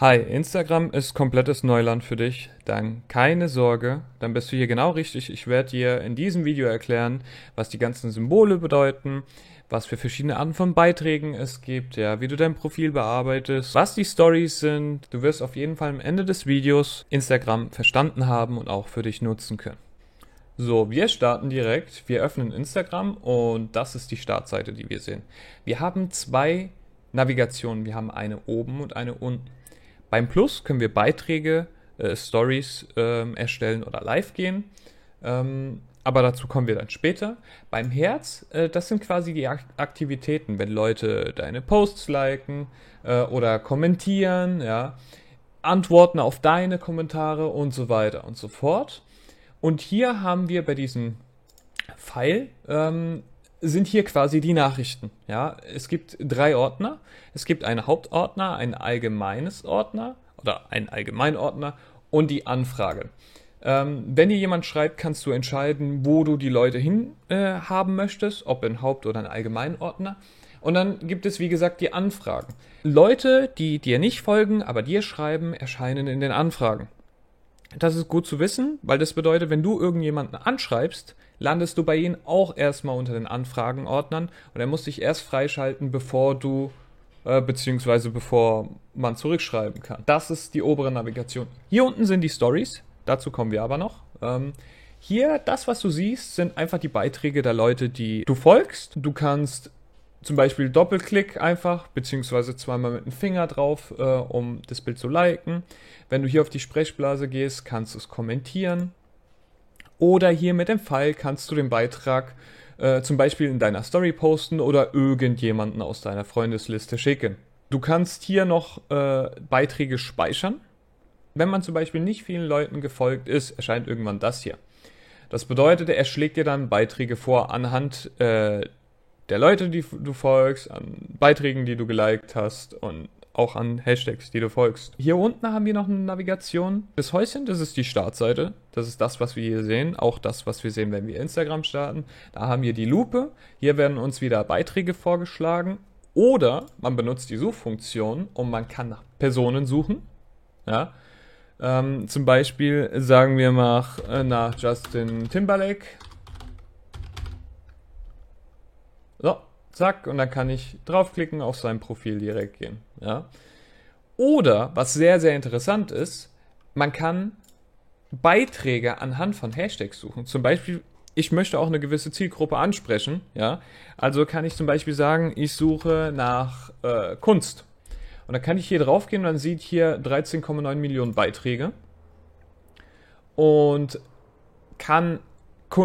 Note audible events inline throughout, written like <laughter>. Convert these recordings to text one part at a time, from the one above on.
Hi, Instagram ist komplettes Neuland für dich. Dann keine Sorge, dann bist du hier genau richtig. Ich werde dir in diesem Video erklären, was die ganzen Symbole bedeuten, was für verschiedene Arten von Beiträgen es gibt, ja, wie du dein Profil bearbeitest, was die Stories sind. Du wirst auf jeden Fall am Ende des Videos Instagram verstanden haben und auch für dich nutzen können. So, wir starten direkt. Wir öffnen Instagram und das ist die Startseite, die wir sehen. Wir haben zwei Navigationen. Wir haben eine oben und eine unten. Beim Plus können wir Beiträge, äh, Stories ähm, erstellen oder live gehen. Ähm, aber dazu kommen wir dann später. Beim Herz, äh, das sind quasi die Aktivitäten, wenn Leute deine Posts liken äh, oder kommentieren, ja, antworten auf deine Kommentare und so weiter und so fort. Und hier haben wir bei diesem Pfeil ähm, sind hier quasi die Nachrichten. Ja, es gibt drei Ordner. Es gibt einen Hauptordner, ein allgemeines Ordner oder ein Allgemeinordner und die Anfrage. Ähm, wenn dir jemand schreibt, kannst du entscheiden, wo du die Leute hin äh, haben möchtest, ob in Haupt- oder in Allgemeinordner. Und dann gibt es, wie gesagt, die Anfragen. Leute, die dir nicht folgen, aber dir schreiben, erscheinen in den Anfragen. Das ist gut zu wissen, weil das bedeutet, wenn du irgendjemanden anschreibst, landest du bei ihnen auch erstmal unter den Anfragenordnern und er muss dich erst freischalten, bevor du äh, beziehungsweise bevor man zurückschreiben kann. Das ist die obere Navigation. Hier unten sind die Stories, dazu kommen wir aber noch. Ähm, hier, das, was du siehst, sind einfach die Beiträge der Leute, die du folgst. Du kannst zum Beispiel Doppelklick einfach, beziehungsweise zweimal mit dem Finger drauf, äh, um das Bild zu liken. Wenn du hier auf die Sprechblase gehst, kannst du es kommentieren. Oder hier mit dem Pfeil kannst du den Beitrag äh, zum Beispiel in deiner Story posten oder irgendjemanden aus deiner Freundesliste schicken. Du kannst hier noch äh, Beiträge speichern. Wenn man zum Beispiel nicht vielen Leuten gefolgt ist, erscheint irgendwann das hier. Das bedeutet, er schlägt dir dann Beiträge vor anhand äh, der Leute, die du folgst, an Beiträgen, die du geliked hast und auch an Hashtags, die du folgst. Hier unten haben wir noch eine Navigation. Das Häuschen, das ist die Startseite. Das ist das, was wir hier sehen. Auch das, was wir sehen, wenn wir Instagram starten. Da haben wir die Lupe. Hier werden uns wieder Beiträge vorgeschlagen. Oder man benutzt die Suchfunktion und man kann nach Personen suchen. Ja. Ähm, zum Beispiel sagen wir mal äh, nach Justin Timberlake So, zack, und dann kann ich draufklicken, auf sein Profil direkt gehen. Ja. Oder, was sehr, sehr interessant ist, man kann Beiträge anhand von Hashtags suchen. Zum Beispiel, ich möchte auch eine gewisse Zielgruppe ansprechen. Ja. Also kann ich zum Beispiel sagen, ich suche nach äh, Kunst. Und dann kann ich hier draufgehen und dann sieht hier 13,9 Millionen Beiträge. Und kann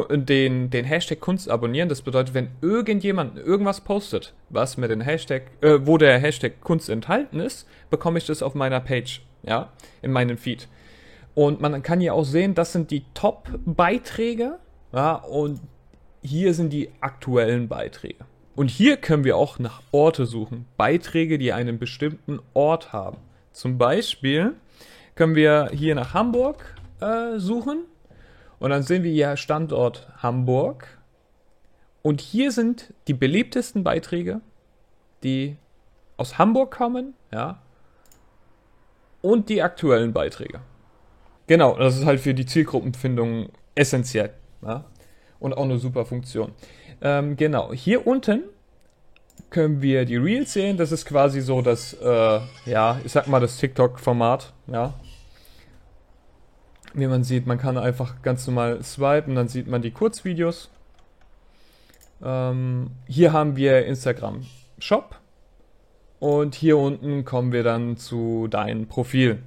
den, den Hashtag Kunst abonnieren. Das bedeutet, wenn irgendjemand irgendwas postet, was mit dem Hashtag, äh, wo der Hashtag Kunst enthalten ist, bekomme ich das auf meiner Page, ja, in meinem Feed. Und man kann hier auch sehen, das sind die Top-Beiträge, ja, und hier sind die aktuellen Beiträge. Und hier können wir auch nach Orte suchen. Beiträge, die einen bestimmten Ort haben. Zum Beispiel können wir hier nach Hamburg äh, suchen und dann sehen wir hier Standort Hamburg. Und hier sind die beliebtesten Beiträge, die aus Hamburg kommen, ja. Und die aktuellen Beiträge. Genau, das ist halt für die Zielgruppenfindung essentiell. Ja? Und auch eine super Funktion. Ähm, genau, hier unten können wir die Reels sehen. Das ist quasi so das, äh, ja, ich sag mal das TikTok-Format. Ja, wie man sieht, man kann einfach ganz normal swipen, dann sieht man die Kurzvideos. Ähm, hier haben wir Instagram Shop und hier unten kommen wir dann zu deinem Profil,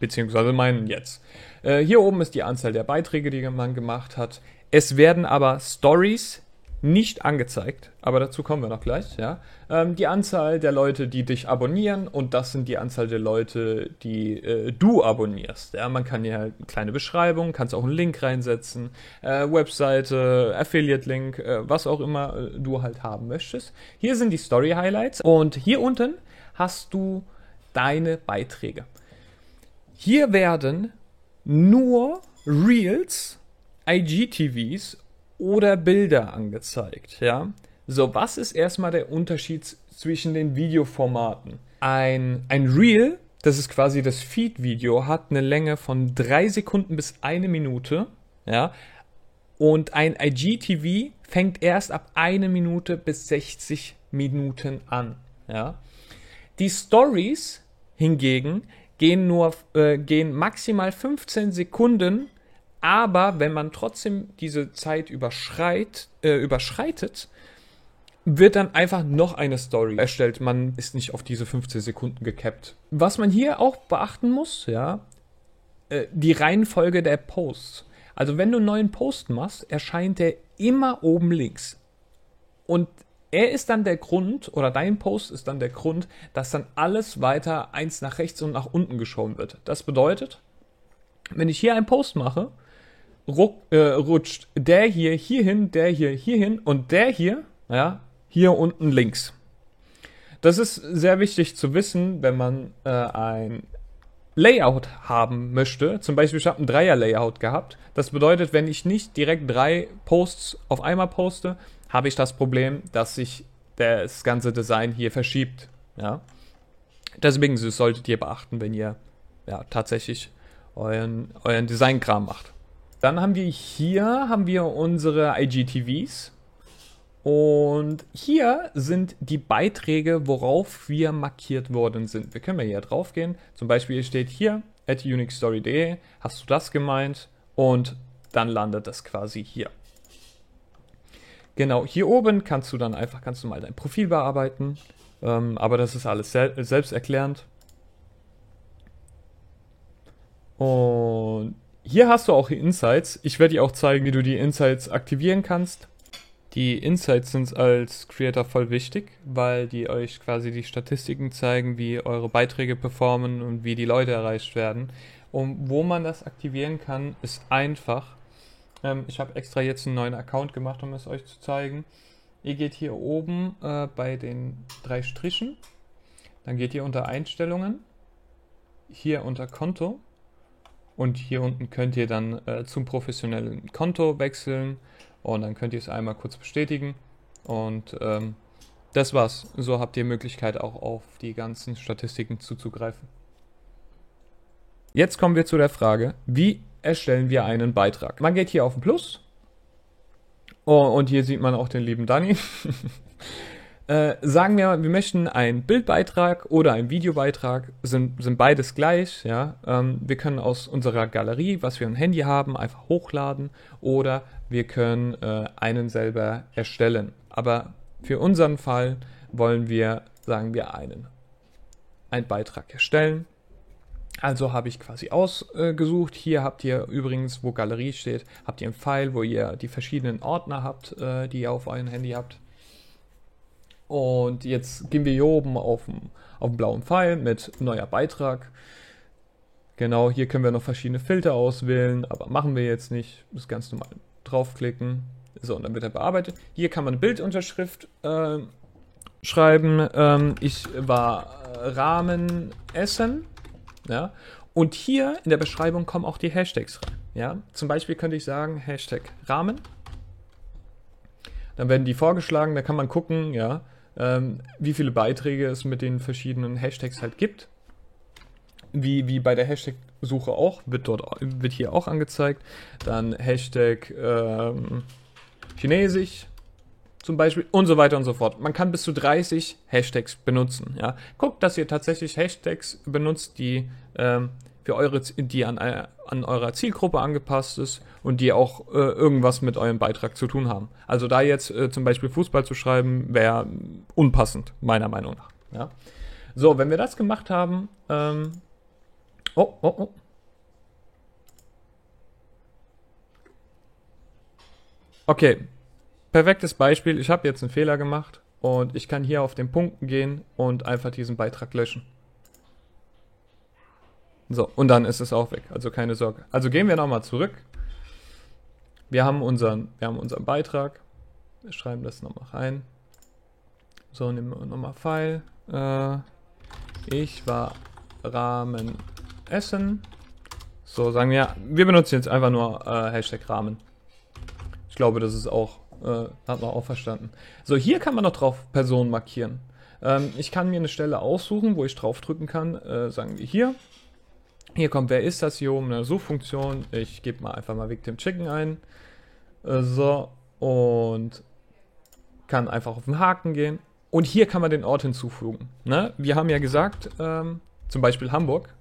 beziehungsweise meinen jetzt. Äh, hier oben ist die Anzahl der Beiträge, die man gemacht hat. Es werden aber Stories nicht angezeigt, aber dazu kommen wir noch gleich, ja. Ähm, die Anzahl der Leute, die dich abonnieren und das sind die Anzahl der Leute, die äh, du abonnierst. Ja, man kann hier halt eine kleine Beschreibung, kannst auch einen Link reinsetzen, äh, Webseite, Affiliate-Link, äh, was auch immer äh, du halt haben möchtest. Hier sind die Story-Highlights und hier unten hast du deine Beiträge. Hier werden nur Reels, IGTVs oder Bilder angezeigt, ja. So, was ist erstmal der Unterschied zwischen den Videoformaten? Ein, ein Reel Das ist quasi das Feed-Video, hat eine Länge von drei Sekunden bis eine Minute. Ja. Und ein IGTV fängt erst ab eine Minute bis 60 Minuten an. Ja. Die Stories hingegen gehen nur äh, gehen maximal 15 Sekunden, aber wenn man trotzdem diese Zeit überschreit, äh, überschreitet, wird dann einfach noch eine Story erstellt. Man ist nicht auf diese 15 Sekunden gekappt. Was man hier auch beachten muss, ja, äh, die Reihenfolge der Posts. Also wenn du einen neuen Post machst, erscheint der immer oben links. Und er ist dann der Grund, oder dein Post ist dann der Grund, dass dann alles weiter eins nach rechts und nach unten geschoben wird. Das bedeutet, wenn ich hier einen Post mache, ruck, äh, rutscht der hier hierhin, der hier hierhin und der hier, ja, hier unten links. Das ist sehr wichtig zu wissen, wenn man äh, ein Layout haben möchte. Zum Beispiel, ich habe ein Dreier-Layout gehabt. Das bedeutet, wenn ich nicht direkt drei Posts auf einmal poste, habe ich das Problem, dass sich das ganze Design hier verschiebt. Ja? Deswegen solltet ihr beachten, wenn ihr ja, tatsächlich euren, euren Designkram macht. Dann haben wir hier haben wir unsere IGTVs. Und hier sind die Beiträge, worauf wir markiert worden sind. Wir können ja hier drauf gehen. Zum Beispiel steht hier at unixstory.de, hast du das gemeint? Und dann landet das quasi hier. Genau, hier oben kannst du dann einfach, kannst du mal dein Profil bearbeiten. Ähm, aber das ist alles sel selbsterklärend. Und hier hast du auch Insights. Ich werde dir auch zeigen, wie du die Insights aktivieren kannst. Die Insights sind als Creator voll wichtig, weil die euch quasi die Statistiken zeigen, wie eure Beiträge performen und wie die Leute erreicht werden. Und wo man das aktivieren kann, ist einfach. Ähm, ich habe extra jetzt einen neuen Account gemacht, um es euch zu zeigen. Ihr geht hier oben äh, bei den drei Strichen, dann geht ihr unter Einstellungen, hier unter Konto und hier unten könnt ihr dann äh, zum professionellen Konto wechseln und dann könnt ihr es einmal kurz bestätigen. Und ähm, das war's. So habt ihr Möglichkeit auch auf die ganzen Statistiken zuzugreifen. Jetzt kommen wir zu der Frage, wie erstellen wir einen Beitrag? Man geht hier auf den Plus. Oh, und hier sieht man auch den lieben Danny. <laughs> Äh, sagen wir, wir möchten einen Bildbeitrag oder einen Videobeitrag, sind, sind beides gleich, ja. Ähm, wir können aus unserer Galerie, was wir im Handy haben, einfach hochladen oder wir können äh, einen selber erstellen. Aber für unseren Fall wollen wir, sagen wir, einen, einen Beitrag erstellen. Also habe ich quasi ausgesucht. Hier habt ihr übrigens, wo Galerie steht, habt ihr einen Pfeil, wo ihr die verschiedenen Ordner habt, äh, die ihr auf eurem Handy habt. Und jetzt gehen wir hier oben auf den, auf den blauen Pfeil mit neuer Beitrag. Genau, hier können wir noch verschiedene Filter auswählen, aber machen wir jetzt nicht. Das ganz normal draufklicken. So, und dann wird er bearbeitet. Hier kann man eine Bildunterschrift äh, schreiben. Ähm, ich war äh, Rahmen essen. Ja. Und hier in der Beschreibung kommen auch die Hashtags rein. Ja. Zum Beispiel könnte ich sagen, Hashtag Rahmen. Dann werden die vorgeschlagen, da kann man gucken, ja, ähm, wie viele Beiträge es mit den verschiedenen Hashtags halt gibt. Wie, wie bei der Hashtag-Suche auch, wird dort wird hier auch angezeigt. Dann Hashtag ähm, Chinesisch zum Beispiel und so weiter und so fort. Man kann bis zu 30 Hashtags benutzen. Ja. Guckt, dass ihr tatsächlich Hashtags benutzt, die ähm, für eure, die an, äh, an eurer Zielgruppe angepasst ist und die auch äh, irgendwas mit eurem Beitrag zu tun haben. Also da jetzt äh, zum Beispiel Fußball zu schreiben, wäre unpassend, meiner Meinung nach. Ja? So, wenn wir das gemacht haben, ähm, oh, oh, oh. Okay, perfektes Beispiel. Ich habe jetzt einen Fehler gemacht und ich kann hier auf den Punkten gehen und einfach diesen Beitrag löschen. So, und dann ist es auch weg. Also keine Sorge. Also gehen wir nochmal zurück. Wir haben unseren, wir haben unseren Beitrag. Wir schreiben das nochmal rein. So, nehmen wir nochmal Pfeil. Äh, ich war Rahmen essen. So, sagen wir, wir benutzen jetzt einfach nur äh, Hashtag Rahmen. Ich glaube, das ist auch, äh, hat man auch verstanden. So, hier kann man noch drauf Personen markieren. Ähm, ich kann mir eine Stelle aussuchen, wo ich draufdrücken kann, äh, sagen wir hier. Hier kommt, wer ist das hier oben, eine Suchfunktion. Ich gebe mal einfach mal Victim Chicken ein. Äh, so, und kann einfach auf den Haken gehen. Und hier kann man den Ort hinzufügen. Ne? Wir haben ja gesagt, ähm, zum Beispiel Hamburg.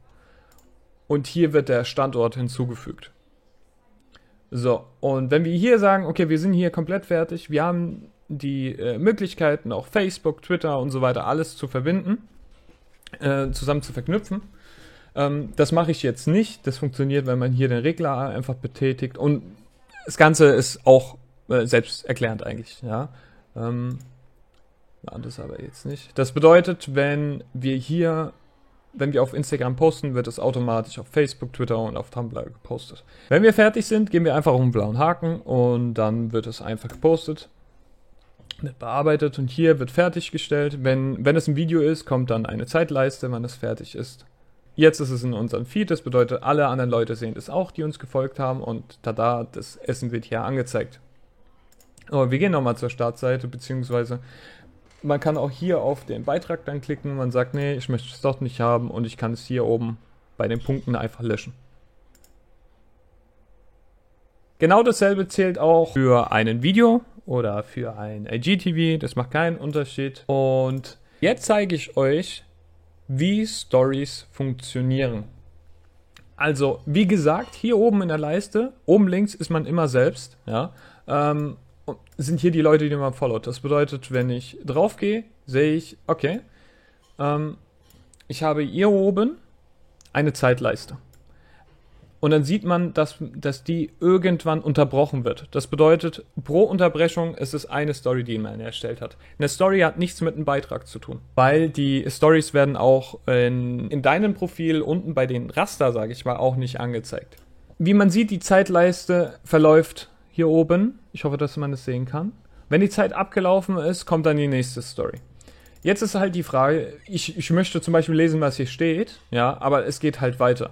Und hier wird der Standort hinzugefügt. So, und wenn wir hier sagen, okay, wir sind hier komplett fertig, wir haben die äh, Möglichkeiten, auch Facebook, Twitter und so weiter, alles zu verbinden, äh, zusammen zu verknüpfen. Ähm, das mache ich jetzt nicht. Das funktioniert, wenn man hier den Regler einfach betätigt. Und das Ganze ist auch äh, selbsterklärend eigentlich, ja. Ähm, das aber jetzt nicht. Das bedeutet, wenn wir hier wenn wir auf Instagram posten, wird es automatisch auf Facebook, Twitter und auf Tumblr gepostet. Wenn wir fertig sind, gehen wir einfach auf den blauen Haken und dann wird es einfach gepostet, wird bearbeitet und hier wird fertiggestellt. Wenn, wenn es ein Video ist, kommt dann eine Zeitleiste, wann es fertig ist. Jetzt ist es in unserem Feed, das bedeutet, alle anderen Leute sehen es auch, die uns gefolgt haben und tada, das Essen wird hier angezeigt. Aber wir gehen nochmal zur Startseite, beziehungsweise man kann auch hier auf den Beitrag dann klicken. Man sagt, nee, ich möchte es doch nicht haben und ich kann es hier oben bei den Punkten einfach löschen. Genau dasselbe zählt auch für einen Video oder für ein IGTV. Das macht keinen Unterschied. Und jetzt zeige ich euch, wie Stories funktionieren. Also, wie gesagt, hier oben in der Leiste, oben links ist man immer selbst. Ja, ähm, sind hier die Leute, die man followt. Das bedeutet, wenn ich drauf gehe, sehe ich, okay, ähm, ich habe hier oben eine Zeitleiste. Und dann sieht man, dass, dass die irgendwann unterbrochen wird. Das bedeutet, pro Unterbrechung ist es eine Story, die man erstellt hat. Eine Story hat nichts mit einem Beitrag zu tun. Weil die Stories werden auch in, in deinem Profil unten bei den Raster, sage ich mal, auch nicht angezeigt. Wie man sieht, die Zeitleiste verläuft hier oben. Ich hoffe, dass man das sehen kann. Wenn die Zeit abgelaufen ist, kommt dann die nächste Story. Jetzt ist halt die Frage, ich, ich möchte zum Beispiel lesen, was hier steht, ja, aber es geht halt weiter.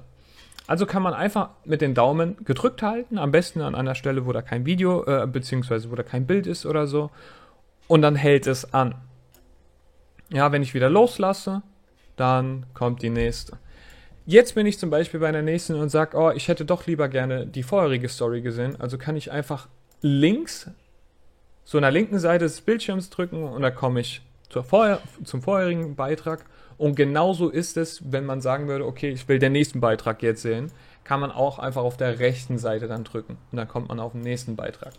Also kann man einfach mit den Daumen gedrückt halten, am besten an einer Stelle, wo da kein Video, äh, beziehungsweise wo da kein Bild ist oder so, und dann hält es an. Ja, wenn ich wieder loslasse, dann kommt die nächste. Jetzt bin ich zum Beispiel bei der nächsten und sage, oh, ich hätte doch lieber gerne die vorherige Story gesehen. Also kann ich einfach links, so an der linken Seite des Bildschirms drücken und da komme ich vorher, zum vorherigen Beitrag. Und genauso ist es, wenn man sagen würde, okay, ich will den nächsten Beitrag jetzt sehen, kann man auch einfach auf der rechten Seite dann drücken. Und dann kommt man auf den nächsten Beitrag.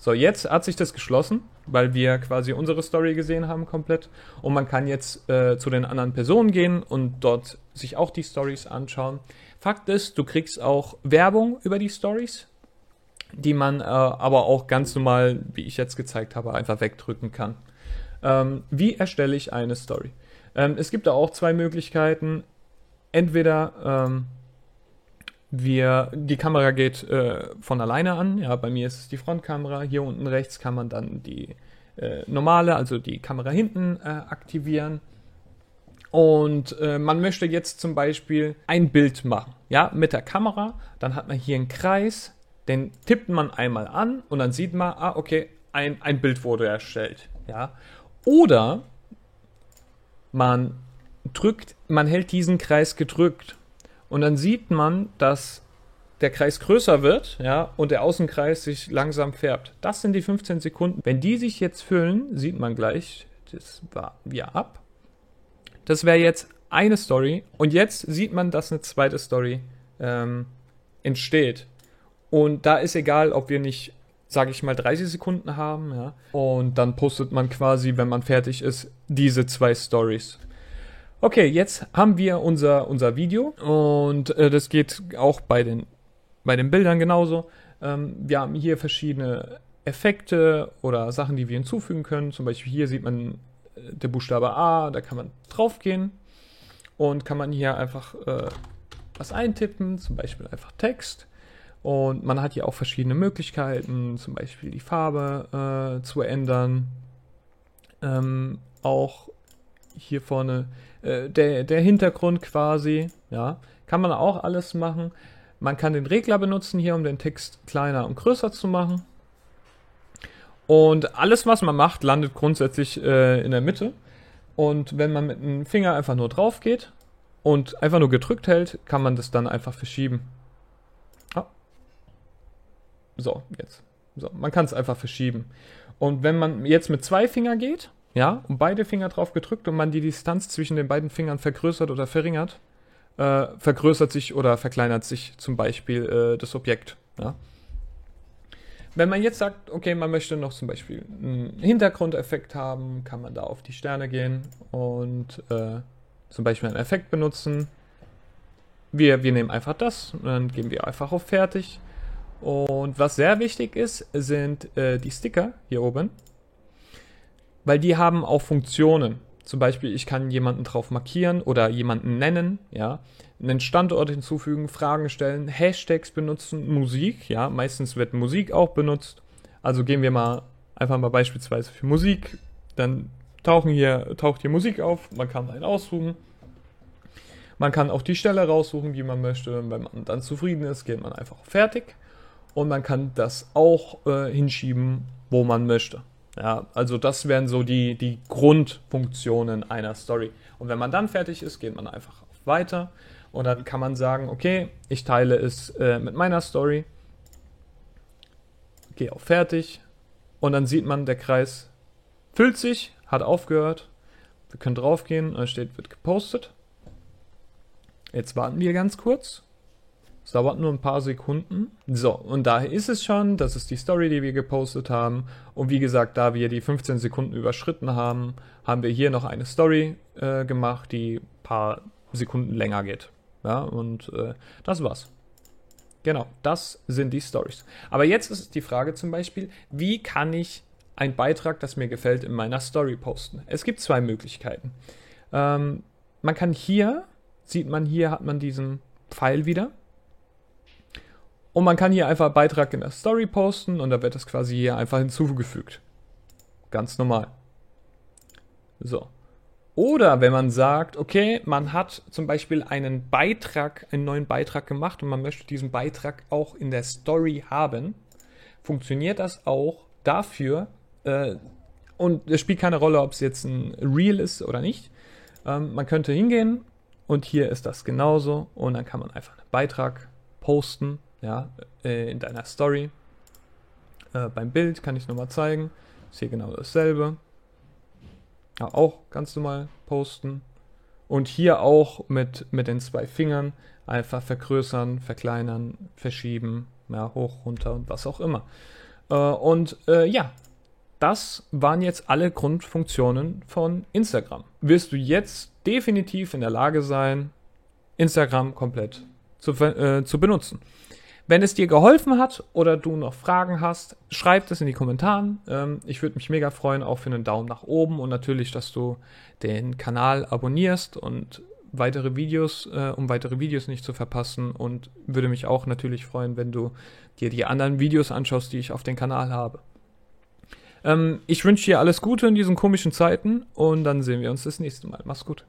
So, jetzt hat sich das geschlossen, weil wir quasi unsere Story gesehen haben komplett. Und man kann jetzt äh, zu den anderen Personen gehen und dort sich auch die Stories anschauen. Fakt ist, du kriegst auch Werbung über die Stories, die man äh, aber auch ganz normal, wie ich jetzt gezeigt habe, einfach wegdrücken kann. Ähm, wie erstelle ich eine Story? Ähm, es gibt da auch zwei Möglichkeiten. Entweder ähm, wir, die Kamera geht äh, von alleine an. Ja, bei mir ist es die Frontkamera. Hier unten rechts kann man dann die äh, normale, also die Kamera hinten äh, aktivieren. Und äh, man möchte jetzt zum Beispiel ein Bild machen, ja, mit der Kamera. Dann hat man hier einen Kreis, den tippt man einmal an und dann sieht man, ah, okay, ein, ein Bild wurde erstellt, ja. Oder man drückt, man hält diesen Kreis gedrückt und dann sieht man, dass der Kreis größer wird, ja, und der Außenkreis sich langsam färbt. Das sind die 15 Sekunden. Wenn die sich jetzt füllen, sieht man gleich, das war wir ab. Das wäre jetzt eine Story. Und jetzt sieht man, dass eine zweite Story ähm, entsteht. Und da ist egal, ob wir nicht, sage ich mal, 30 Sekunden haben, ja. Und dann postet man quasi, wenn man fertig ist, diese zwei Stories. Okay, jetzt haben wir unser, unser Video und äh, das geht auch bei den, bei den Bildern genauso. Ähm, wir haben hier verschiedene Effekte oder Sachen, die wir hinzufügen können. Zum Beispiel hier sieht man äh, der Buchstabe A, da kann man draufgehen und kann man hier einfach äh, was eintippen, zum Beispiel einfach Text. Und man hat hier auch verschiedene Möglichkeiten, zum Beispiel die Farbe äh, zu ändern. Ähm, auch hier vorne äh, der, der Hintergrund quasi, ja, kann man auch alles machen. Man kann den Regler benutzen hier, um den Text kleiner und größer zu machen. Und alles, was man macht, landet grundsätzlich äh, in der Mitte. Und wenn man mit dem Finger einfach nur drauf geht und einfach nur gedrückt hält, kann man das dann einfach verschieben. So, jetzt. So, man kann es einfach verschieben. Und wenn man jetzt mit zwei Fingern geht, ja, und beide Finger drauf gedrückt und man die Distanz zwischen den beiden Fingern vergrößert oder verringert, äh, vergrößert sich oder verkleinert sich zum Beispiel äh, das Objekt. Ja. Wenn man jetzt sagt, okay, man möchte noch zum Beispiel einen Hintergrundeffekt haben, kann man da auf die Sterne gehen und äh, zum Beispiel einen Effekt benutzen. Wir, wir nehmen einfach das und dann gehen wir einfach auf Fertig. Und was sehr wichtig ist, sind äh, die Sticker hier oben, weil die haben auch Funktionen. Zum Beispiel, ich kann jemanden drauf markieren oder jemanden nennen, ja, einen Standort hinzufügen, Fragen stellen, Hashtags benutzen, Musik, ja, meistens wird Musik auch benutzt. Also gehen wir mal einfach mal beispielsweise für Musik, dann tauchen hier, taucht hier Musik auf, man kann einen aussuchen. Man kann auch die Stelle raussuchen, die man möchte. Wenn man dann zufrieden ist, geht man einfach fertig. Und man kann das auch äh, hinschieben, wo man möchte. Ja, also das wären so die, die Grundfunktionen einer Story. Und wenn man dann fertig ist, geht man einfach Weiter und dann kann man sagen, okay, ich teile es äh, mit meiner Story, gehe auf Fertig und dann sieht man, der Kreis füllt sich, hat aufgehört. Wir können draufgehen, da steht, wird gepostet. Jetzt warten wir ganz kurz. Es dauert nur ein paar Sekunden. So, und daher ist es schon. Das ist die Story, die wir gepostet haben. Und wie gesagt, da wir die 15 Sekunden überschritten haben, haben wir hier noch eine Story äh, gemacht, die ein paar Sekunden länger geht. Ja, und äh, das war's. Genau, das sind die Stories. Aber jetzt ist die Frage zum Beispiel, wie kann ich einen Beitrag, das mir gefällt, in meiner Story posten? Es gibt zwei Möglichkeiten. Ähm, man kann hier, sieht man hier, hat man diesen Pfeil wieder. Und man kann hier einfach Beitrag in der Story posten und da wird das quasi hier einfach hinzugefügt. Ganz normal. So. Oder wenn man sagt, okay, man hat zum Beispiel einen Beitrag, einen neuen Beitrag gemacht und man möchte diesen Beitrag auch in der Story haben, funktioniert das auch dafür, äh, und es spielt keine Rolle, ob es jetzt ein Reel ist oder nicht. Ähm, man könnte hingehen und hier ist das genauso und dann kann man einfach einen Beitrag posten ja, äh, in deiner Story. Äh, beim Bild kann ich es nochmal zeigen. Ist hier genau dasselbe. Ja, auch ganz normal posten. Und hier auch mit, mit den zwei Fingern einfach vergrößern, verkleinern, verschieben, ja, hoch, runter und was auch immer. Äh, und äh, ja, das waren jetzt alle Grundfunktionen von Instagram. Wirst du jetzt definitiv in der Lage sein, Instagram komplett zu, äh, zu benutzen. Wenn es dir geholfen hat oder du noch Fragen hast, schreib das in die Kommentare. Ähm, ich würde mich mega freuen, auch für einen Daumen nach oben und natürlich, dass du den Kanal abonnierst und weitere Videos, äh, um weitere Videos nicht zu verpassen und würde mich auch natürlich freuen, wenn du dir die anderen Videos anschaust, die ich auf dem Kanal habe. Ähm, ich wünsche dir alles Gute in diesen komischen Zeiten und dann sehen wir uns das nächste Mal. Mach's gut.